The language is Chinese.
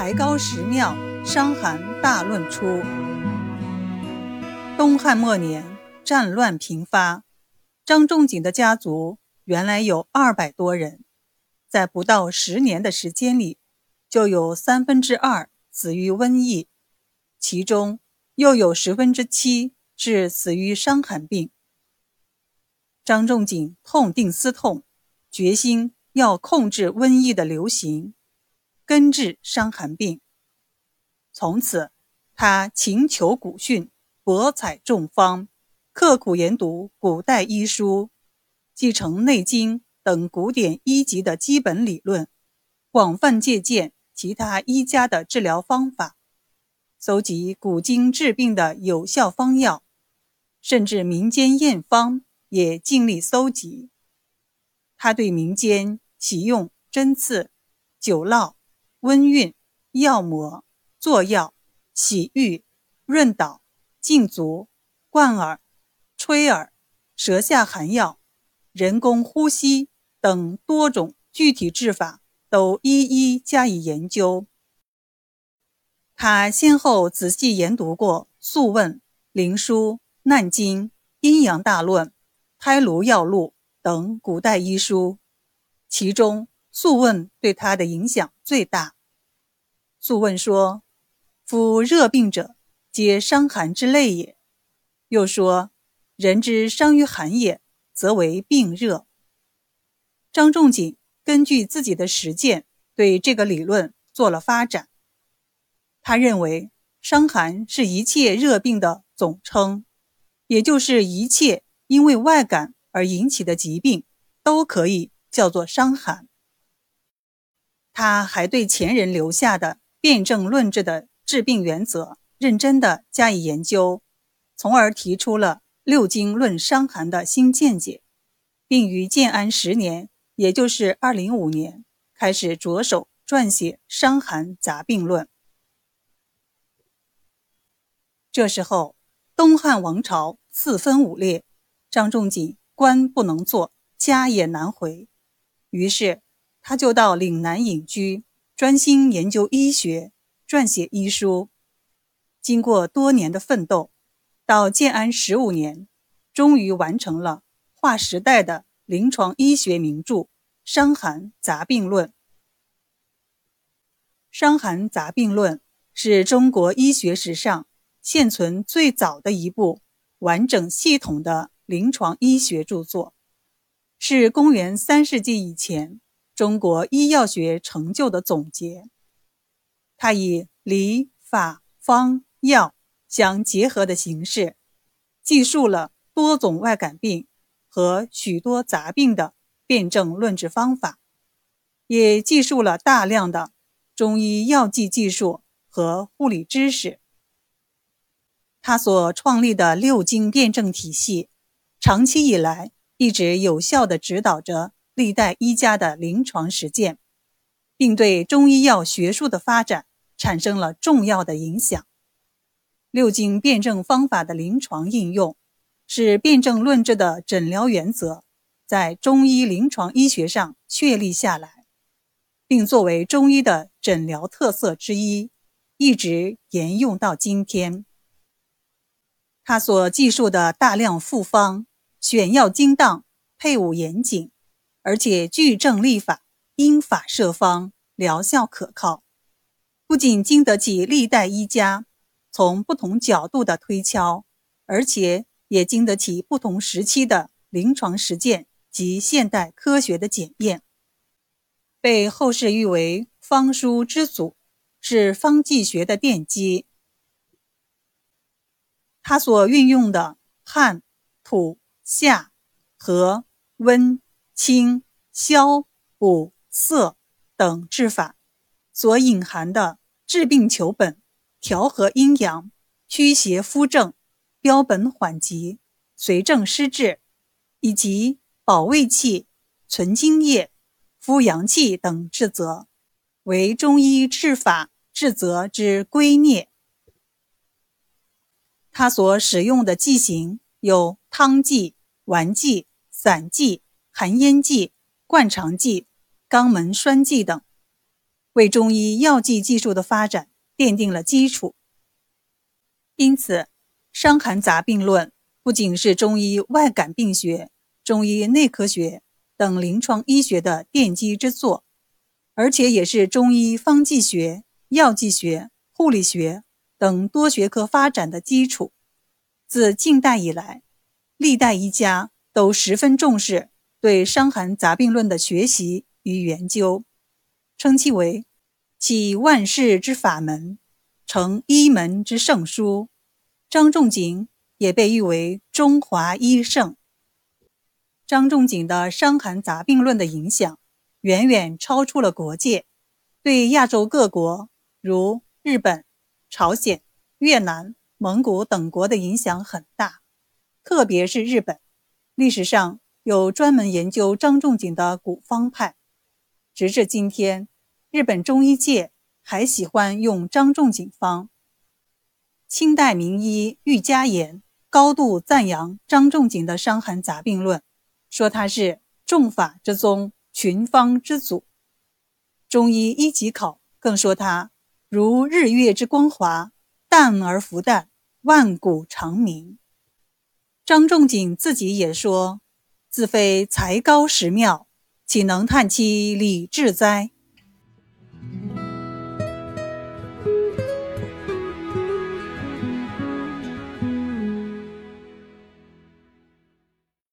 才高石庙伤寒大论出。东汉末年，战乱频发，张仲景的家族原来有二百多人，在不到十年的时间里，就有三分之二死于瘟疫，其中又有十分之七是死于伤寒病。张仲景痛定思痛，决心要控制瘟疫的流行，根治伤寒病。从此，他勤求古训，博采众方，刻苦研读古代医书，继承《内经》等古典医籍的基本理论，广泛借鉴其他医家的治疗方法，搜集古今治病的有效方药，甚至民间验方。也尽力搜集。他对民间启用针刺、酒烙、温熨、药抹、作药、洗浴、润导、浸足、灌耳、吹耳、舌下含药、人工呼吸等多种具体治法，都一一加以研究。他先后仔细研读过《素问》《灵枢》《难经》《阴阳大论》。《胎炉药录》等古代医书，其中《素问》对他的影响最大。《素问》说：“夫热病者，皆伤寒之类也。”又说：“人之伤于寒也，则为病热。”张仲景根据自己的实践，对这个理论做了发展。他认为，伤寒是一切热病的总称，也就是一切。因为外感而引起的疾病，都可以叫做伤寒。他还对前人留下的辨证论治的治病原则认真的加以研究，从而提出了六经论伤寒的新见解，并于建安十年，也就是二零五年，开始着手撰写《伤寒杂病论》。这时候，东汉王朝四分五裂。张仲景官不能做，家也难回，于是他就到岭南隐居，专心研究医学，撰写医书。经过多年的奋斗，到建安十五年，终于完成了划时代的临床医学名著《伤寒杂病论》。《伤寒杂病论》是中国医学史上现存最早的一部完整系统的。临床医学著作是公元三世纪以前中国医药学成就的总结。它以理、法、方、药相结合的形式，记述了多种外感病和许多杂病的辨证论治方法，也记述了大量的中医药剂技术和护理知识。他所创立的六经辨证体系。长期以来，一直有效地指导着历代医家的临床实践，并对中医药学术的发展产生了重要的影响。六经辨证方法的临床应用，使辨证论治的诊疗原则在中医临床医学上确立下来，并作为中医的诊疗特色之一，一直沿用到今天。他所记述的大量复方。选药精当，配伍严谨，而且据证立法，因法设方，疗效可靠。不仅经得起历代医家从不同角度的推敲，而且也经得起不同时期的临床实践及现代科学的检验，被后世誉为方书之祖，是方剂学的奠基。他所运用的汗、土。下、和、温、清、消、补、涩等治法，所隐含的治病求本、调和阴阳、驱邪扶正、标本缓急、随症施治，以及保卫气、存精液、扶阳气等治则，为中医治法治则之圭臬。他所使用的剂型有汤剂。丸剂、散剂、含烟剂、灌肠剂、肛门栓剂等，为中医药剂技术的发展奠定了基础。因此，《伤寒杂病论》不仅是中医外感病学、中医内科学等临床医学的奠基之作，而且也是中医方剂学、药剂学、护理学等多学科发展的基础。自近代以来，历代医家都十分重视对《伤寒杂病论》的学习与研究，称其为启万世之法门，成医门之圣书。张仲景也被誉为中华医圣。张仲景的《伤寒杂病论》的影响远远超出了国界，对亚洲各国如日本、朝鲜、越南。蒙古等国的影响很大，特别是日本，历史上有专门研究张仲景的古方派。直至今天，日本中医界还喜欢用张仲景方。清代名医郁家言高度赞扬张仲景的《伤寒杂病论》，说他是众法之宗，群方之祖。中医一级考更说他如日月之光华，淡而复淡。万古长明。张仲景自己也说：“自非才高识妙，岂能叹其理智哉？”